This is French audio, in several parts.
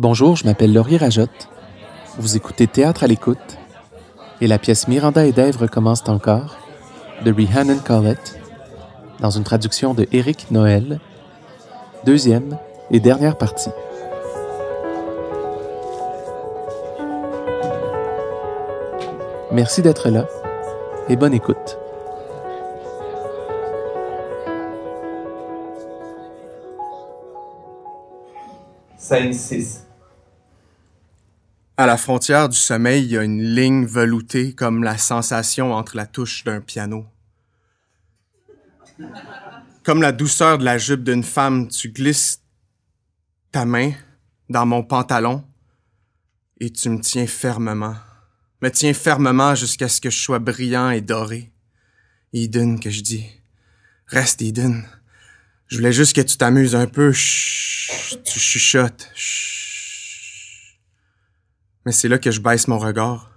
Bonjour, je m'appelle Laurier Rajotte. Vous écoutez Théâtre à l'écoute et la pièce Miranda et Dave recommencent encore de Rhiannon Collett dans une traduction de Éric Noël, deuxième et dernière partie. Merci d'être là et bonne écoute. Scène 6. À la frontière du sommeil, il y a une ligne veloutée comme la sensation entre la touche d'un piano. Comme la douceur de la jupe d'une femme, tu glisses ta main dans mon pantalon et tu me tiens fermement. Me tiens fermement jusqu'à ce que je sois brillant et doré. Eden, que je dis. Reste, Eden. Je voulais juste que tu t'amuses un peu. Chut, tu chuchotes. Chut. Mais c'est là que je baisse mon regard.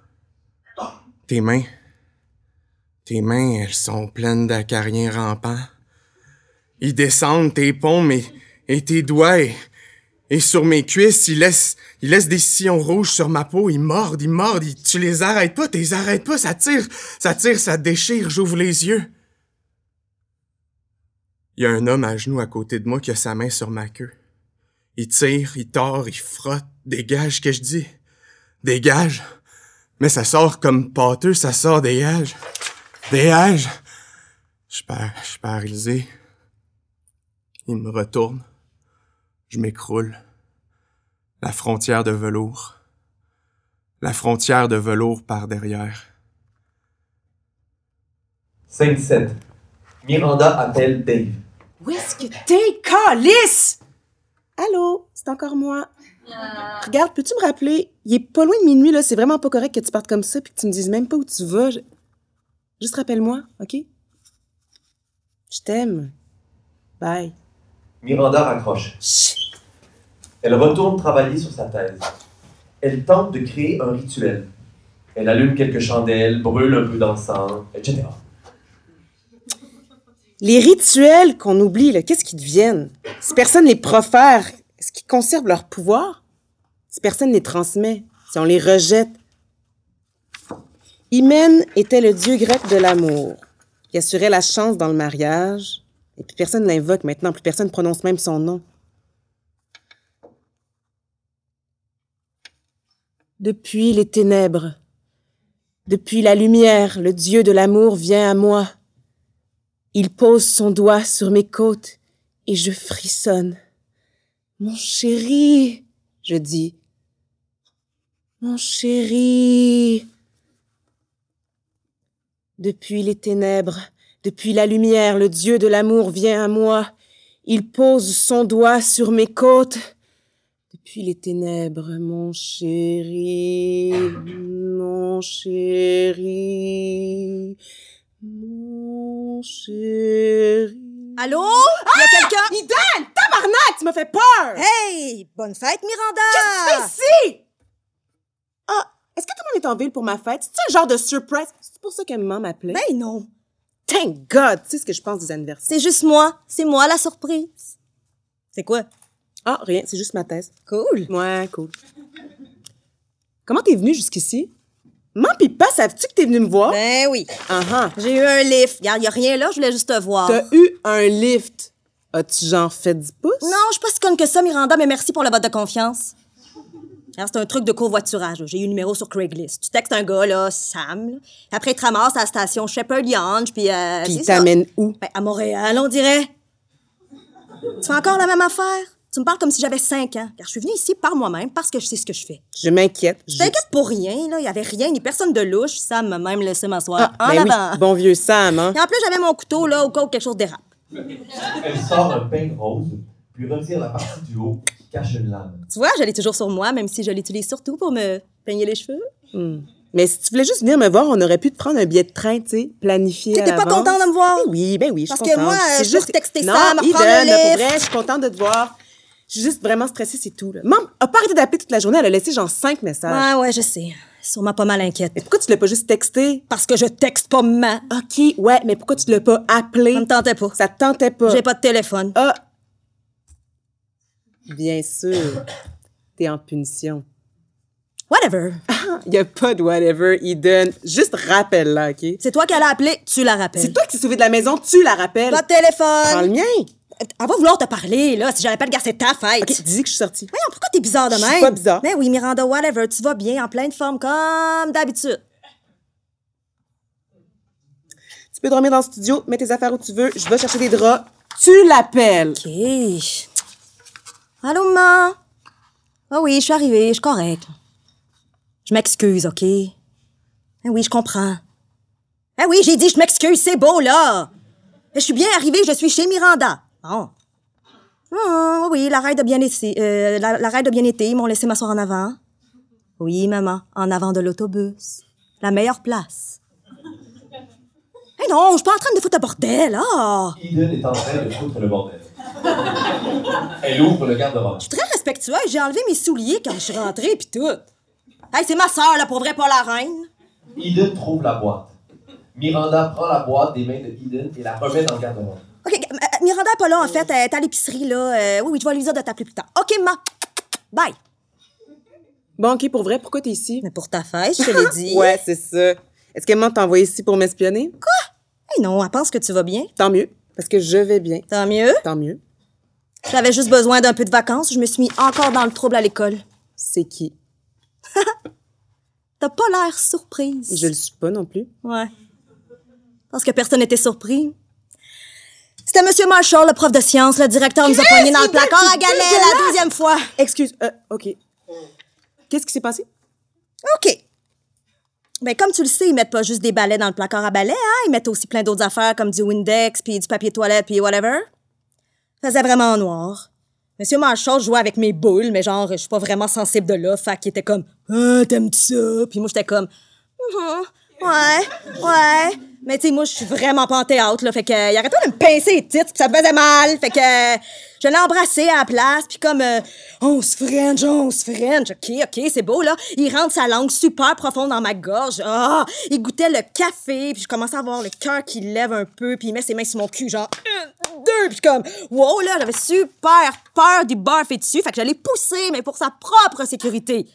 Tes mains. Tes mains, elles sont pleines d'acariens rampants. Ils descendent tes paumes et, tes doigts et, sur mes cuisses, ils laissent, ils laissent des sillons rouges sur ma peau. Ils mordent, ils mordent. ils- tu les arrêtes pas, tu les arrêtes pas. Ça tire, ça tire, ça déchire. J'ouvre les yeux. Il y a un homme à genoux à côté de moi qui a sa main sur ma queue. Il tire, il tord, il frotte. Dégage, que je dis? Dégage. Mais ça sort comme pâteux, ça sort, dégage. Dégage. Je suis par- je suis paralysé. Il me retourne. Je m'écroule. La frontière de velours. La frontière de velours par derrière. Scène 7. Miranda appelle Dave. Où est-ce que t'es, Calice? Allô, c'est encore moi. Regarde, peux-tu me rappeler? Il est pas loin de minuit, là. C'est vraiment pas correct que tu partes comme ça puis que tu me dises même pas où tu vas. Je- Juste rappelle-moi, OK? Je t'aime. Bye. Miranda raccroche. Chut. Elle retourne travailler sur sa thèse. Elle tente de créer un rituel. Elle allume quelques chandelles, brûle un peu d'encens, etc. Les rituels qu'on oublie, là, qu'est-ce qu'ils deviennent? Si personne les profère, est-ce qu'ils conservent leur pouvoir? Si personne les transmet, si on les rejette. Hymen était le dieu grec de l'amour, qui assurait la chance dans le mariage. Et puis personne l'invoque maintenant, plus personne prononce même son nom. Depuis les ténèbres, depuis la lumière, le dieu de l'amour vient à moi. Il pose son doigt sur mes côtes et je frissonne. Mon chéri, je dis. Mon chéri. Depuis les ténèbres, depuis la lumière, le Dieu de l'amour vient à moi. Il pose son doigt sur mes côtes. Depuis les ténèbres, mon chéri, mon chéri, mon chéri. Allô? Il y a quelqu'un? Iden! Tabarnak! Tu m'as fait peur! Hey! Bonne fête, Miranda! Qu'est-ce que tu fais ici? Est-ce que tout le monde est en ville pour ma fête? C'est un genre de surprise? C'est pour ça que maman m'appelait? Ben non. Thank God! Tu sais ce que je pense des anniversaires? C'est juste moi. C'est moi la surprise. C'est quoi? Ah, rien, c'est juste ma thèse. Cool. Ouais, cool. Comment t'es venu jusqu'ici? Maman pis pas, savais-tu que t'es venu me voir? Ben oui. Ah ah. J'ai eu un lift. Regarde, y a rien là, je voulais juste te voir. T'as eu un lift. As-tu genre fait 10 pouces? Non, je suis pas si conne que ça, Miranda, mais merci pour le vote de confiance. C'est un truc de covoiturage. J'ai eu le numéro sur Craigslist. Tu textes un gars, là, Sam. là. Après, il te ramasse à la station Shepherd Yonge, puis... Euh, c'est il t'amène où? Ben, à Montréal, on dirait. Tu fais encore la même affaire? Tu me parles comme si j'avais 5 ans. Car je suis venue ici par moi-même parce que je sais ce que je fais. Je m'inquiète. Je t'inquiète pour rien, là. Il y avait rien, ni personne de louche. Sam m'a même laissé m'asseoir Ah, en ben avant. oui, bon vieux Sam, hein? Et en plus, j'avais mon couteau, là, au cas où quelque chose dérape. Elle sort un pain rose, puis retire la partie du haut cache une lame. Tu vois, je l'ai toujours sur moi, même si je l'utilise surtout pour me peigner les cheveux. Hmm. Mais si tu voulais juste venir me voir, on aurait pu te prendre un billet de train, tu sais, planifié T'étais pas l'avance. content de me voir? Ben oui, ben oui, je suis Parce que contente. moi, je peux retexter non, ça, me reprendre Eden, le pour vrai, je suis contente de te voir. Je suis juste vraiment stressée, c'est tout. Là. Maman a pas arrêté d'appeler toute la journée, elle a laissé genre cinq messages. Ouais, ouais, je sais. Sûrement pas mal inquiète. Mais pourquoi tu l'as pas juste texté? Parce que je texte pas maman. OK, ouais, mais pourquoi tu l'as pas appelé? Ça me tentait pas. Ça te tentait pas. J'ai pas de téléphone. Ah! Bien sûr. T'es en punition. Whatever. Y a pas de whatever, Eden. Juste rappelle-la, OK? C'est toi qui allais appeler, tu la rappelles. C'est toi qui t'es sauvé de la maison, tu la rappelles. Pas de Prends le téléphone. mien. Elle va vouloir te parler, là, si j'avais pas le gars, c'est ta fête. OK, dis que je suis sortie. Voyons, pourquoi t'es bizarre de Je même? suis pas bizarre. Mais oui, Miranda, whatever, tu vas bien, en pleine forme, comme d'habitude. Tu peux dormir dans le studio, mets tes affaires où tu veux, je vais chercher des draps. Tu l'appelles. OK. Allô, maman? Ah oui, je suis arrivée, je suis correcte. Je m'excuse, OK? Ah oui, je comprends. Ah oui, j'ai dit je m'excuse, c'est beau, là! Je suis bien arrivée, je suis chez Miranda. Bon. Ah, oui, la raide a bien été. euh, la, la raide a bien été, ils m'ont laissé m'asseoir en avant. Oui, maman, en avant de l'autobus. La meilleure place. Eh non, je suis pas en train de foutre un bordel, ah! Le bordel. Elle ouvre le garde-robe. Je suis très respectueuse. J'ai enlevé mes souliers quand je suis rentrée, puis tout. Hey, c'est ma sœur, là, pour vrai, pas la reine. Eden trouve la boîte. Miranda prend la boîte des mains de Eden et la remet dans le garde-robe. OK, euh, Miranda est pas là, en fait. Elle est à l'épicerie, là. Euh, oui, oui, je vais lui dire de t'appeler plus tard. OK, ma. Bye. Bon, OK, pour vrai, pourquoi t'es ici? Mais pour ta fête, je te l'ai dit. Ouais, c'est ça. Est-ce qu'elle m'a envoyé ici pour m'espionner? Hey, non, elle pense que tu vas bien. Tant mieux, parce que je vais bien. Tant mieux. Tant mieux. J'avais juste besoin d'un peu de vacances. Je me suis mis encore dans le trouble à l'école. C'est qui? T'as pas l'air surprise. Je le suis pas non plus. Ouais. Parce que personne n'était surpris. C'était Monsieur Marshall, le prof de sciences. Le directeur nous a poignés dans le placard à galets la deuxième fois. Excuse, euh, OK. Qu'est-ce qui s'est passé? OK. Ben, comme tu le sais, ils mettent pas juste des balais dans le placard à balais, hein? Ils mettent aussi plein d'autres affaires comme du Windex, puis du papier toilette, puis whatever. Faisait vraiment noir. Monsieur Marshall jouait avec mes boules, mais genre, je suis pas vraiment sensible de là, fait qu'il était comme « Ah, t'aimes-tu ça? » Puis moi, j'étais comme Mhm, Ouais, ouais. » Mais tu sais, moi, je suis vraiment pas en là, fait que, il arrêtait de me pincer les titres, puis ça me faisait mal, fait que, je l'ai embrassé à la place, puis comme, euh, on se French, on se French, ok, ok, c'est beau, là. Il rentre sa langue super profonde dans ma gorge, ah, il goûtait le café, puis je commençais à voir le cœur qui lève un peu, puis il met ses mains sur mon cul, genre, un, deux, puis comme, wow, là, j'avais super peur d'y barfer dessus, fait que je l'ai poussé, mais pour sa propre sécurité.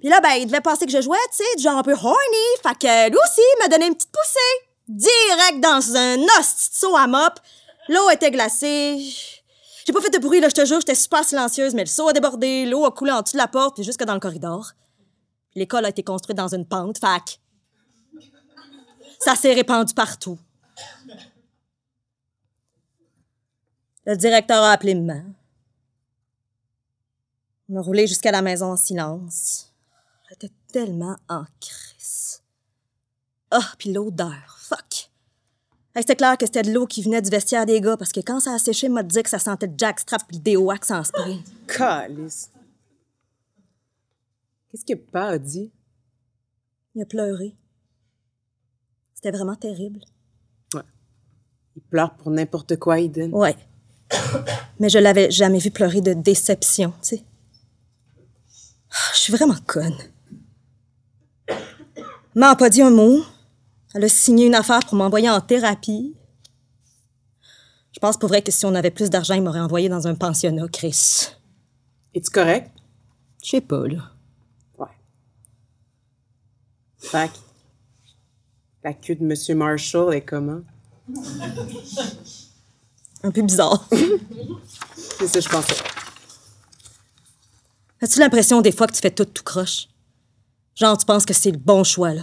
Puis là, ben, il devait penser que je jouais, tu sais, du genre un peu horny. Fait que lui aussi, il m'a donné une petite poussée. Direct dans un hostie de seau à mop. L'eau était glacée. J'ai pas fait de bruit, là, je te jure, j'étais super silencieuse, mais le seau a débordé, l'eau a coulé en dessous de la porte, puis jusque dans le corridor. L'école a été construite dans une pente, fac. Ça s'est répandu partout. Le directeur a appelé maman. On a roulé jusqu'à la maison en silence. J'étais tellement en crise. Ah, puis l'odeur, fuck. Hey, c'était clair que c'était de l'eau qui venait du vestiaire des gars, parce que quand ça a séché, m'a dit que ça sentait le jackstrap puis le déoax en spray. Calice. Qu'est-ce que Pa a dit? Il a pleuré. C'était vraiment terrible. Il pleure pour n'importe quoi, Eden. Ouais. Mais je l'avais jamais vu pleurer de déception, tu sais. Ah, Je suis vraiment conne. M'a pas dit un mot. Elle a signé une affaire pour m'envoyer en thérapie. Je pense pour vrai que si on avait plus d'argent, il m'aurait envoyé dans un pensionnat, Chris. Es-tu correct? Je sais pas, là. Ouais. Fac. La queue de Monsieur Marshall est comment? Un peu bizarre. C'est ça, je pensais. As-tu l'impression des fois que tu fais tout tout croche? Genre, tu penses que c'est le bon choix, là.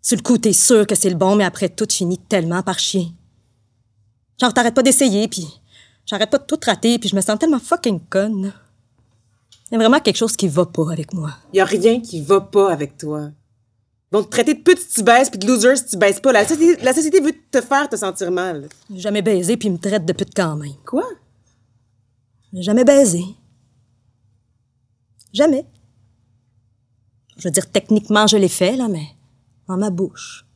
Sur le coup, t'es sûr que c'est le bon, mais après, tout finit tellement par chier. Genre, t'arrêtes pas d'essayer, puis j'arrête pas de tout rater, puis je me sens tellement fucking conne. Il y a vraiment quelque chose qui va pas avec moi. Y a rien qui va pas avec toi. Te traiter de pute si tu baisses, puis de loser si tu baisses pas. La société, la société veut te faire te sentir mal. J'ai jamais baisé, puis il me traite de pute quand même. Quoi? J'ai jamais baisé. Jamais. Je veux dire, techniquement, je l'ai fait, là, mais dans ma bouche.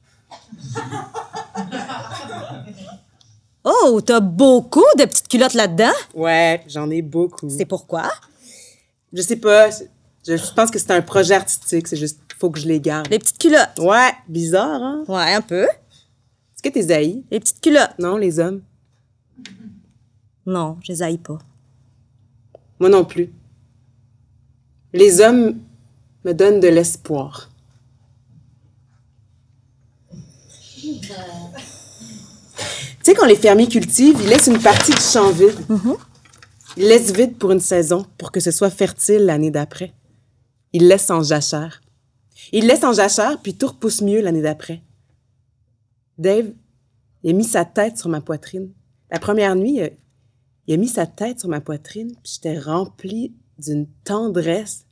Oh, t'as beaucoup de petites culottes là-dedans? Ouais, j'en ai beaucoup. C'est pourquoi? Je sais pas. Je je pense que c'est un projet artistique. C'est juste, faut que je les garde. Les petites culottes. Ouais, bizarre, hein? Ouais, un peu. Est-ce que t'es haïs? Les petites culottes. Non, les hommes? Non, je les haïs pas. Moi non plus. Les hommes me donnent de l'espoir. Tu sais, quand les fermiers cultivent, ils laissent une partie du champ vide. Ils laissent vide pour une saison, pour que ce soit fertile l'année d'après. Ils laissent en jachère. Ils laissent en jachère, puis tout repousse mieux l'année d'après. Dave, il a mis sa tête sur ma poitrine. La première nuit, il a mis sa tête sur ma poitrine, puis j'étais remplie d'une tendresse,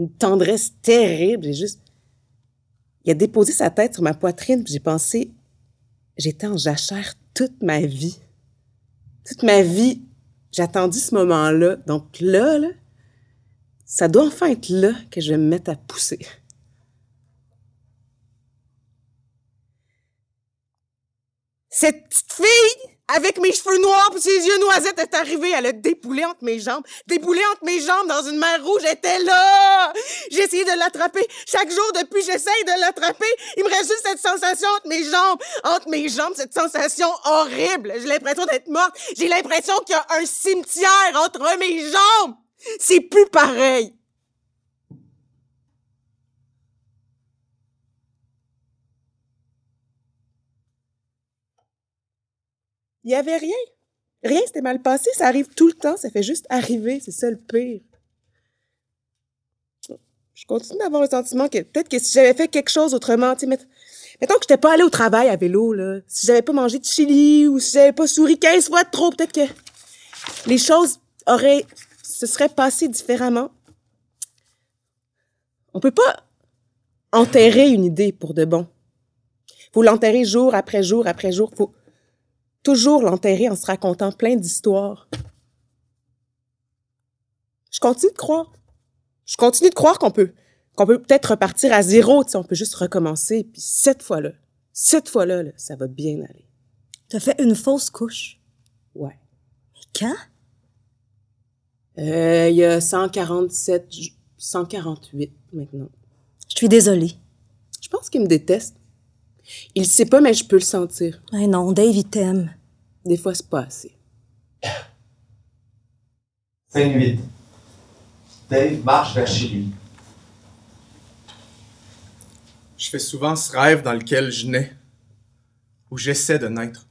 une tendresse terrible. J'ai juste... Il a déposé sa tête sur ma poitrine, puis j'ai pensé, j'étais en jachère toute ma vie. Toute ma vie, j'ai ce moment-là. Donc là, là, ça doit enfin être là que je vais me mettre à pousser. Cette petite fille, avec mes cheveux noirs et ses yeux noisettes, est arrivée. Elle a déboulé entre mes jambes. Déboulé entre mes jambes dans une mer rouge. Elle était là! J'ai de l'attraper. Chaque jour depuis, j'essaye de l'attraper. Il me reste juste cette sensation entre mes jambes. Entre mes jambes, cette sensation horrible. J'ai l'impression d'être morte. J'ai l'impression qu'il y a un cimetière entre mes jambes. C'est plus pareil. Il y avait rien. Rien s'était mal passé. Ça arrive tout le temps. Ça fait juste arriver. C'est ça le pire. Je continue d'avoir le sentiment que peut-être que si j'avais fait quelque chose autrement, tu sais, mettons que j'étais pas allée au travail à vélo, là, si j'avais pas mangé de chili ou si j'avais pas souri 15 fois de trop, peut-être que les choses auraient, se seraient passées différemment. On peut pas enterrer une idée pour de bon. Faut l'enterrer jour après jour après jour. Faut toujours l'enterrer en se racontant plein d'histoires. Je continue de croire. Je continue de croire qu'on peut, qu'on peut peut-être repartir à zéro, tu sais, on peut juste recommencer, puis cette fois-là, cette fois-là, là, ça va bien aller. T'as fait une fausse couche? Ouais. Quand? Euh, il y a 147, ju- 148 maintenant. Je suis désolée. Je pense qu'il me déteste. Il sait pas, mais je peux le sentir. Eh non, Dave, il t'aime. Des fois, c'est pas assez. 5-8. Dave marche vers chez. Je fais souvent ce rêve dans lequel je nais, où j'essaie de naître.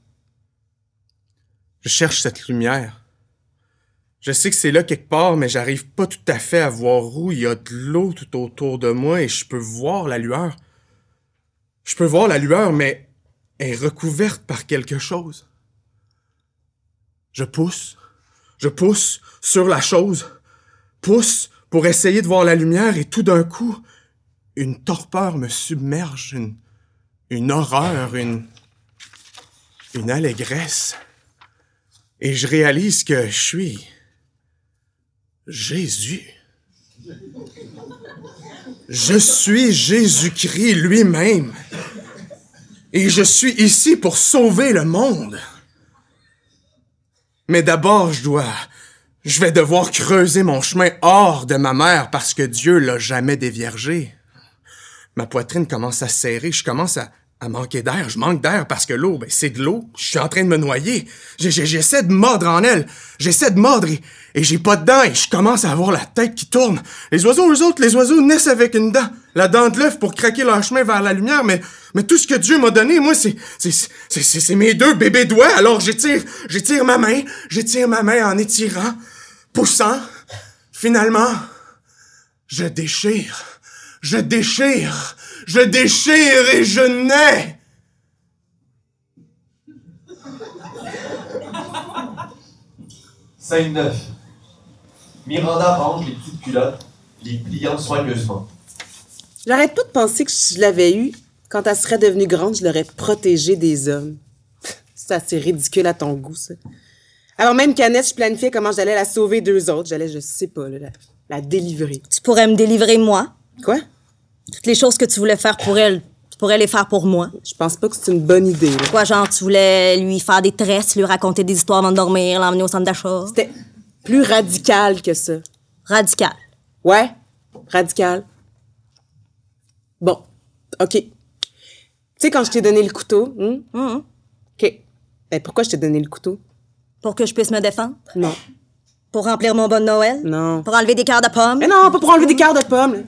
Je cherche cette lumière. Je sais que c'est là quelque part, mais j'arrive pas tout à fait à voir où il y a de l'eau tout autour de moi et je peux voir la lueur. Je peux voir la lueur, mais elle est recouverte par quelque chose. Je pousse, je pousse sur la chose, pousse pour essayer de voir la lumière et tout d'un coup, une torpeur me submerge, une, horreur, une, une allégresse. Et je réalise que je suis Jésus. Je suis Jésus-Christ lui-même. Et je suis ici pour sauver le monde. Mais d'abord, je dois... Je vais devoir creuser mon chemin hors de ma mère parce que Dieu l'a jamais déviergé. Ma poitrine commence à se serrer, je commence à, à manquer d'air, je manque d'air parce que l'eau, ben, c'est de l'eau, je suis en train de me noyer. J'essaie de mordre en elle, j'essaie de mordre et, et j'ai pas de dents et je commence à avoir la tête qui tourne. Les oiseaux, eux autres, les oiseaux naissent avec une dent, la dent de l'œuf pour craquer leur chemin vers la lumière, mais, mais tout ce que Dieu m'a donné, moi, c'est, c'est, c'est, mes deux bébés doigts, alors j'étire, j'étire ma main, j'étire ma main en étirant, poussant, finalement, je déchire, je déchire, je déchire et je nais. Scène 9. Miranda range les petites culottes, les pliant soigneusement. J'arrête pas de penser que si je l'avais eu, quand elle serait devenue grande, je l'aurais protégée des hommes. C'est assez ridicule à ton goût, ça. Alors même qu'Annette, je planifiais comment j'allais la sauver deux autres. J'allais, je sais pas, là, la, la délivrer. Tu pourrais me délivrer moi? Quoi? Toutes les choses que tu voulais faire pour elle, tu pourrais les faire pour moi. Je pense pas que c'est une bonne idée. là. Quoi, genre, tu voulais lui faire des tresses, lui raconter des histoires avant de dormir, l'emmener au centre d'achat? C'était plus radical que ça. Radical. Ouais, radical. Bon, OK. Tu sais, quand je t'ai donné le couteau, hein? Mhm. OK. Ben, pourquoi je t'ai donné le couteau? Pour que je puisse me défendre? Non. Pour remplir mon bon Noël? Non. Pour enlever des cœurs de pommes? Mais non, pas pour enlever des cœurs de pommes.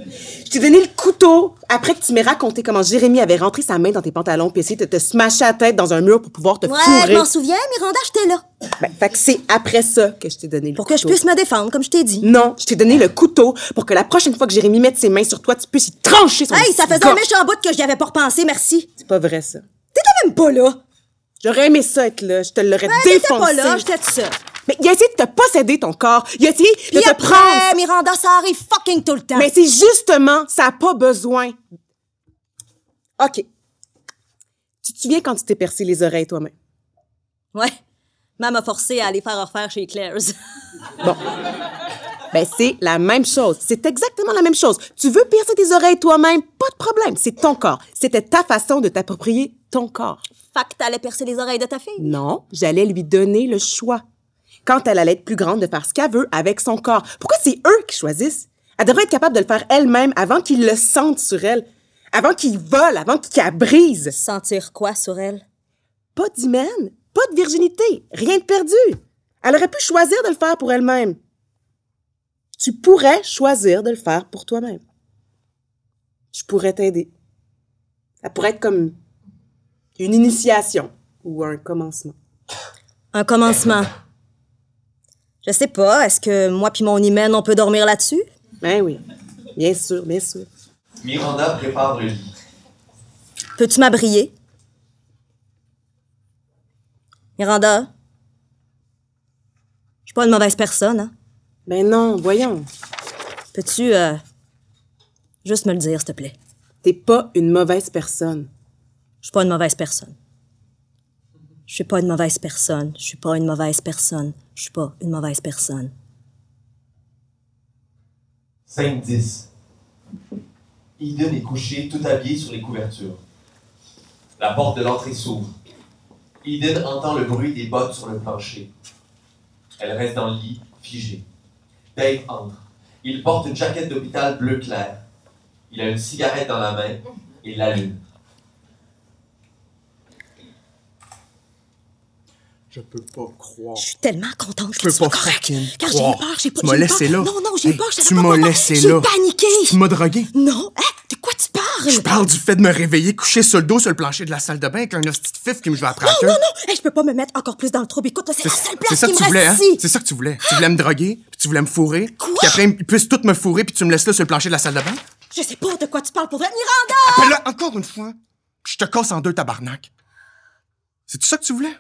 Je t'ai donné le couteau après que tu m'aies raconté comment Jérémy avait rentré sa main dans tes pantalons puis essayé de te smasher la tête dans un mur pour pouvoir te Ouais, fourrer. je m'en souviens, Miranda, j'étais là. Ben, fait que c'est après ça que je t'ai donné le Pour couteau. que je puisse me défendre, comme je t'ai dit. Non, je t'ai donné le couteau pour que la prochaine fois que Jérémy mette ses mains sur toi, tu puisses y trancher son Hey, ça faisait un méchant bout que j'y avais pas repensé, merci. C'est pas vrai, ça. T'étais même pas là. J'aurais aimé ça être là. Je te l'aurais t'étais défoncé. pas là, j'étais seule. Mais il a essayé de te posséder ton corps. Il a essayé de Puis te après, prendre. Miranda, ça arrive fucking tout le temps. Mais c'est justement, ça n'a pas besoin. OK. Tu te souviens quand tu t'es percé les oreilles toi-même? Ouais. Maman m'a forcé à aller faire refaire chez Claire's. Bon. Ben, c'est la même chose. C'est exactement la même chose. Tu veux percer tes oreilles toi-même? Pas de problème. C'est ton corps. C'était ta façon de t'approprier ton corps. Fait que t'allais percer les oreilles de ta fille? Non, j'allais lui donner le choix. Quand elle allait être plus grande de faire ce qu'elle veut avec son corps. Pourquoi c'est eux qui choisissent? Elle devrait être capable de le faire elle-même avant qu'ils le sentent sur elle. Avant qu'ils volent, avant qu'ils la brisent. Sentir quoi sur elle? Pas d'hymen, pas de virginité, rien de perdu. Elle aurait pu choisir de le faire pour elle-même. Tu pourrais choisir de le faire pour toi-même. Je pourrais t'aider. Ça pourrait être comme une initiation ou un commencement. Un commencement. Je sais pas, est-ce que moi puis mon hymen, on peut dormir là-dessus? Ben oui, bien sûr, bien sûr. Miranda prépare le lit. Peux-tu m'abrier? Miranda? Je suis pas une mauvaise personne, hein? Ben non, voyons. Peux-tu, euh, juste me le dire, s'il te plaît? T'es pas une mauvaise personne. Je suis pas une mauvaise personne. Je suis pas une mauvaise personne. Je suis pas une mauvaise personne. Je suis pas une mauvaise personne. 5-10. Eden est couché tout habillé sur les couvertures. La porte de l'entrée s'ouvre. Eden entend le bruit des bottes sur le plancher. Elle reste dans le lit, figée. Dave entre. Il porte une jaquette d'hôpital bleu clair. Il a une cigarette dans la main et l'allume. Je peux pas croire. Je suis tellement contente que tu sois pas correct. Car j'ai eu peur, j'ai pas Tu m'as j'ai laissé là. Non, non, j'ai eu Hey, peur, je tu m'as laissé J'ai là. paniqué. Tu m'as drogué. Non, hein? De quoi tu parles? Je parle du fait de me réveiller couché sur le dos sur le plancher de la salle de bain avec un hostie de fif qui me joue après la Non, non, non! Hey, je peux pas me mettre encore plus dans le trouble. Écoute, c'est la seule C'est place ça qui que me tu voulais, hein? ici. C'est ça que tu voulais. Tu voulais me droguer, puis tu voulais me fourrer, Quoi? puis après ils puissent tout me fourrer, puis tu me laisses là sur le plancher de la salle de bain? Je sais pas de quoi tu parles pour vrai. Miranda! Appelle-le encore une fois, puis je te casse en deux, tabarnak. C'est tout ça que tu voulais?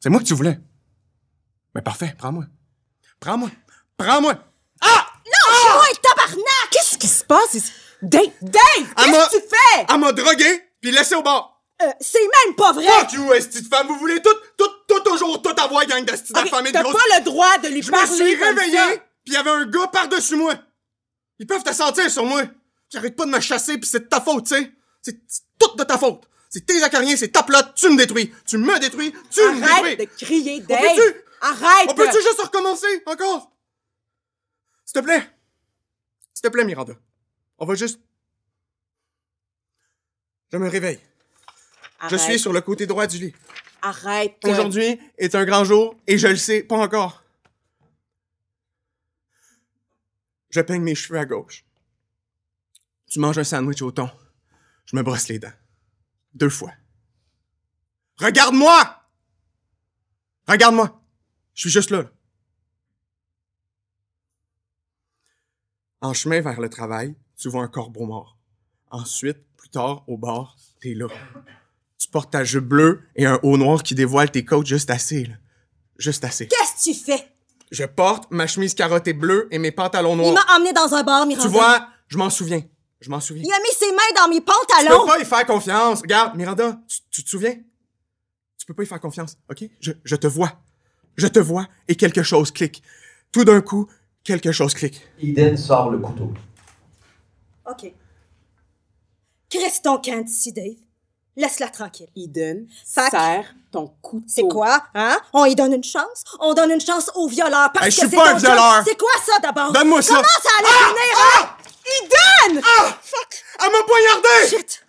C'est moi que tu voulais. Mais parfait, prends-moi. Prends-moi. Prends-moi. Ah! Lâche-moi, tabarnak! Qu'est-ce qui se passe ici? Dave! Dave! Qu'est-ce que tu fais? Elle m'a drogué, puis laissé au bord. Euh, c'est même pas vrai! Fuck you, esti de femme. Vous voulez tout, tout, tout toujours tout avoir, gang d'esti Ok, d'infamés de T'as grosses... pas le droit de lui Je me parler suis réveillé, puis il y avait un gars par-dessus moi. Ils peuvent te sentir sur moi. J'arrête pas de me chasser, puis c'est de ta faute, tu sais. C'est c'est tout de ta faute. C'est tes acariens, c'est ta plotte, tu me détruis. Tu me détruis, tu me Arrête de détruis. crier, On Dave! peut-tu- Arrête! On peut-tu juste recommencer, encore? S'il te plaît. S'il te plaît, Miranda. On va juste... Je me réveille. Je suis sur le côté droit du lit. Arrête. Aujourd'hui est un grand jour et je le sais pas encore. Je peigne mes cheveux à gauche. Tu manges un sandwich au thon. Je me brosse les dents. Deux fois. Regarde-moi! Regarde-moi! Je suis juste là. là. En chemin vers le travail, tu vois un corbeau mort. Ensuite, plus tard, au bar, t'es là. Tu portes ta jupe bleue et un haut noir qui dévoile tes côtes juste assez, là. Juste assez. Qu'est-ce que tu fais? Je porte ma chemise carottée bleue et mes pantalons Il noirs. m'a emmené dans un bar, Miranda. Tu vois, je m'en souviens. Je m'en souviens. Il a mis ses mains dans mes Tu peux pantalons. pas y faire confiance. Regarde, Miranda, tu, tu te souviens? Tu peux pas y faire confiance, OK? Je, je te vois. Je te vois et quelque chose clique. Tout d'un coup, quelque chose clique. Eden sort le couteau. OK. Camp d'ici, Dave? Laisse-la tranquille. Eden, Fac. serre ton couteau. C'est quoi, hein? On y donne une chance? On donne une chance au violeur parce Hey, je que suis c'est pas un violeur. C'est quoi ça, d'abord? Donne-moi ça. Comment ça allait finir, hein? Eden! Ah! Elle m'a poignardé! Shit!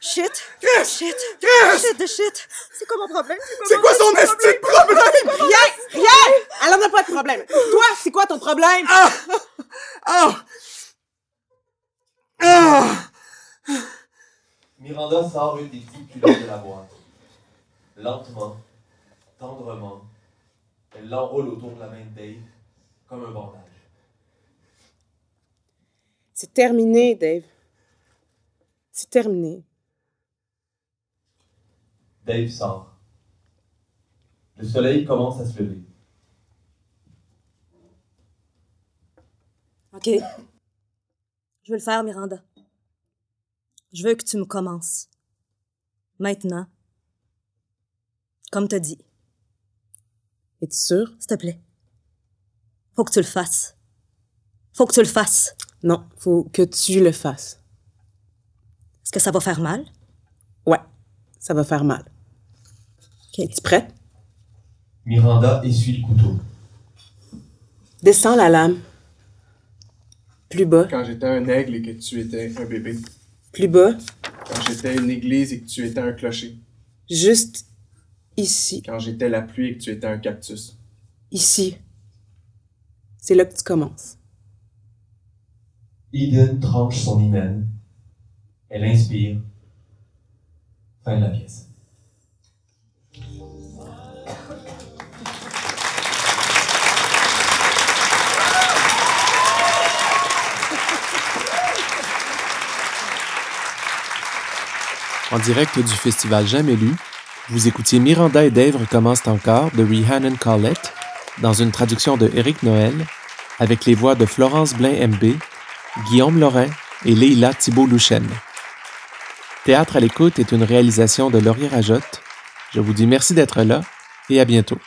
Shit. Chris! Shit. Chris! Shit de shit. C'est quoi mon problème? C'est quoi son esti de problème? Rien! Rien! Elle en a pas de problème. Toi, c'est quoi ton problème? Ah! Ah! Ah! Miranda sort une des petites culottes de la boîte. Lentement, tendrement, elle l'enroule autour de la main de Dave, comme un bandage. C'est terminé, Dave. C'est terminé. Dave sort. Le soleil commence à se lever. OK. Je veux le faire, Miranda. Je veux que tu me commences. Maintenant. Comme t'as dit. Es-tu sûr? S'il te plaît? Faut que tu le fasses. Faut que tu le fasses. Non, faut que tu le fasses. Est-ce que ça va faire mal? Ouais, ça va faire mal. OK. Es-tu prête? Miranda essuie le couteau. Descends la lame. Plus bas, Quand j'étais un aigle et que tu étais un bébé. Plus bas, Quand j'étais une église et que tu étais un clocher. juste ici, Quand j'étais la pluie et que tu étais un cactus. ici. C'est là que tu commences. Eden tranche son hymen. Elle inspire. Fin de la pièce. En direct du festival Jamais lu, vous écoutiez Miranda et Dave recommencent encore de Rhiannon Collett dans une traduction de Éric Noël avec les voix de Florence Blain-MB, Guillaume Lorrain et Leila Thibault-Louchen. Théâtre à l'écoute est une réalisation de Laurier Rajotte. Je vous dis merci d'être là et à bientôt.